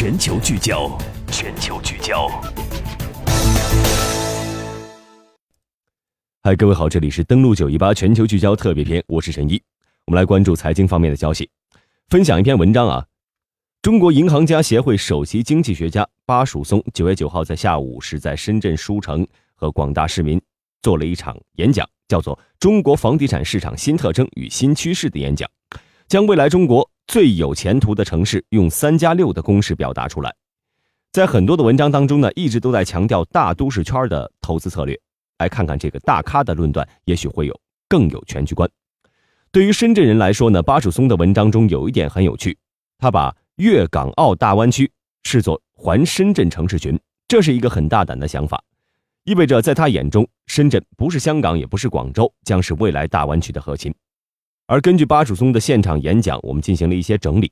全球聚焦，全球聚焦。嗨，各位好，这里是登录九一八全球聚焦特别篇，我是陈一。我们来关注财经方面的消息，分享一篇文章啊。中国银行家协会首席经济学家巴曙松九月九号在下午是在深圳书城和广大市民做了一场演讲，叫做《中国房地产市场新特征与新趋势》的演讲，将未来中国。最有前途的城市用“三加六”的公式表达出来，在很多的文章当中呢，一直都在强调大都市圈的投资策略。来看看这个大咖的论断，也许会有更有全局观。对于深圳人来说呢，巴曙松的文章中有一点很有趣，他把粤港澳大湾区视作环深圳城市群，这是一个很大胆的想法，意味着在他眼中，深圳不是香港，也不是广州，将是未来大湾区的核心。而根据巴曙松的现场演讲，我们进行了一些整理。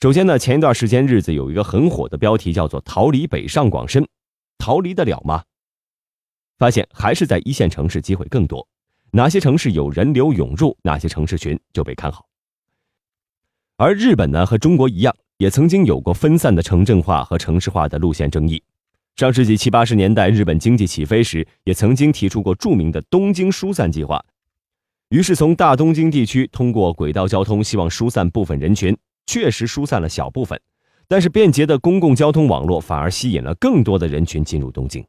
首先呢，前一段时间日子有一个很火的标题，叫做“逃离北上广深”，逃离得了吗？发现还是在一线城市机会更多。哪些城市有人流涌入，哪些城市群就被看好。而日本呢，和中国一样，也曾经有过分散的城镇化和城市化的路线争议。上世纪七八十年代，日本经济起飞时，也曾经提出过著名的东京疏散计划。于是，从大东京地区通过轨道交通，希望疏散部分人群，确实疏散了小部分，但是便捷的公共交通网络反而吸引了更多的人群进入东京。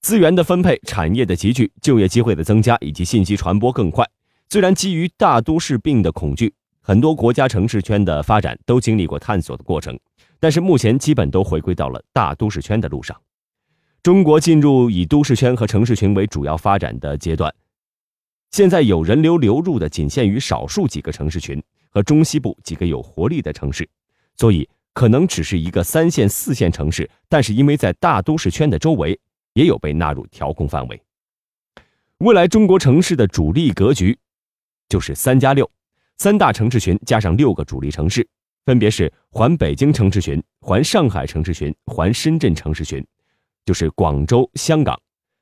资源的分配、产业的集聚、就业机会的增加以及信息传播更快。虽然基于大都市病的恐惧，很多国家城市圈的发展都经历过探索的过程，但是目前基本都回归到了大都市圈的路上。中国进入以都市圈和城市群为主要发展的阶段。现在有人流流入的仅限于少数几个城市群和中西部几个有活力的城市，所以可能只是一个三线、四线城市，但是因为在大都市圈的周围，也有被纳入调控范围。未来中国城市的主力格局就是三加六，三大城市群加上六个主力城市，分别是环北京城市群、环上海城市群、环深圳城市群，就是广州、香港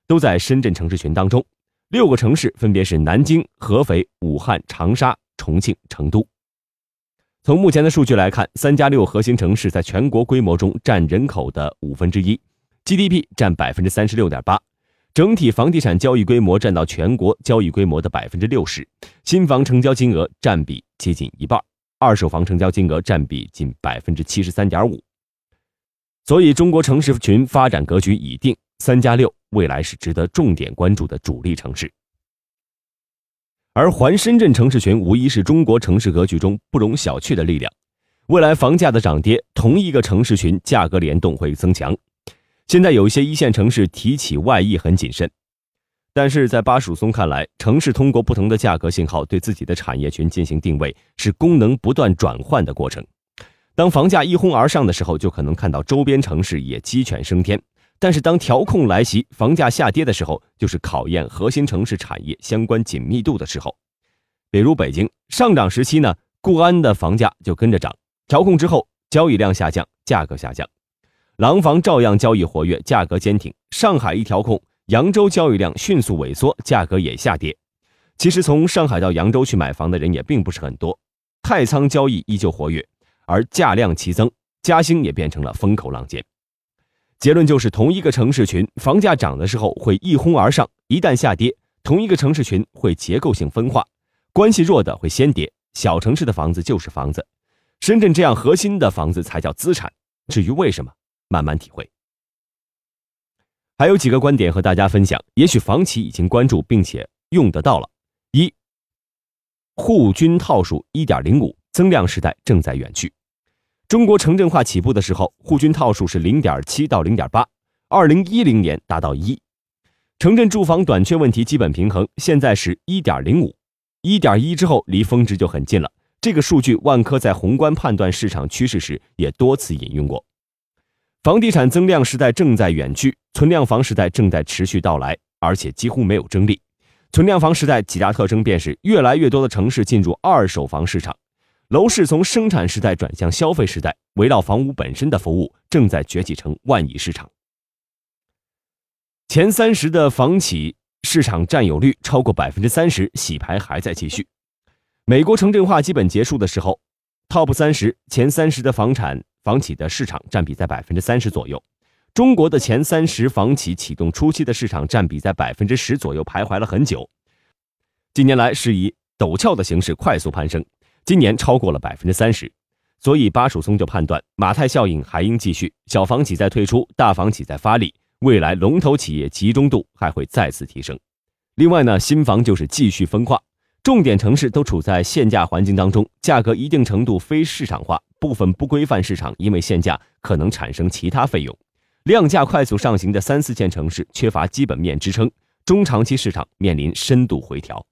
都在深圳城市群当中。六个城市分别是南京、合肥、武汉、长沙、重庆、成都。从目前的数据来看，三加六核心城市在全国规模中占人口的五分之一，GDP 占百分之三十六点八，整体房地产交易规模占到全国交易规模的百分之六十，新房成交金额占比接近一半，二手房成交金额占比近百分之七十三点五。所以，中国城市群发展格局已定，三加六。未来是值得重点关注的主力城市，而环深圳城市群无疑是中国城市格局中不容小觑的力量。未来房价的涨跌，同一个城市群价格联动会增强。现在有一些一线城市提起外溢很谨慎，但是在巴曙松看来，城市通过不同的价格信号对自己的产业群进行定位，是功能不断转换的过程。当房价一哄而上的时候，就可能看到周边城市也鸡犬升天。但是，当调控来袭、房价下跌的时候，就是考验核心城市产业相关紧密度的时候。比如北京上涨时期呢，固安的房价就跟着涨；调控之后，交易量下降，价格下降。廊坊照样交易活跃，价格坚挺。上海一调控，扬州交易量迅速萎缩，价格也下跌。其实，从上海到扬州去买房的人也并不是很多，太仓交易依旧活跃，而价量齐增，嘉兴也变成了风口浪尖。结论就是，同一个城市群房价涨的时候会一哄而上，一旦下跌，同一个城市群会结构性分化，关系弱的会先跌。小城市的房子就是房子，深圳这样核心的房子才叫资产。至于为什么，慢慢体会。还有几个观点和大家分享，也许房企已经关注并且用得到了。一，户均套数一点零五，增量时代正在远去。中国城镇化起步的时候，户均套数是零点七到零点八，二零一零年达到一，城镇住房短缺问题基本平衡。现在是一点零五，一点一之后离峰值就很近了。这个数据，万科在宏观判断市场趋势时也多次引用过。房地产增量时代正在远去，存量房时代正在持续到来，而且几乎没有争议。存量房时代几大特征便是越来越多的城市进入二手房市场。楼市从生产时代转向消费时代，围绕房屋本身的服务正在崛起成万亿市场。前三十的房企市场占有率超过百分之三十，洗牌还在继续。美国城镇化基本结束的时候，Top 三十前三十的房产房企的市场占比在百分之三十左右。中国的前三十房企启动初期的市场占比在百分之十左右徘徊了很久，近年来是以陡峭的形式快速攀升，今年超过了百分之三十。所以巴曙松就判断马太效应还应继续，小房企在退出，大房企在发力，未来龙头企业集中度还会再次提升。另外呢，新房就是继续分化，重点城市都处在限价环境当中，价格一定程度非市场化，部分不规范市场因为限价可能产生其他费用。量价快速上行的三四线城市缺乏基本面支撑，中长期市场面临深度回调。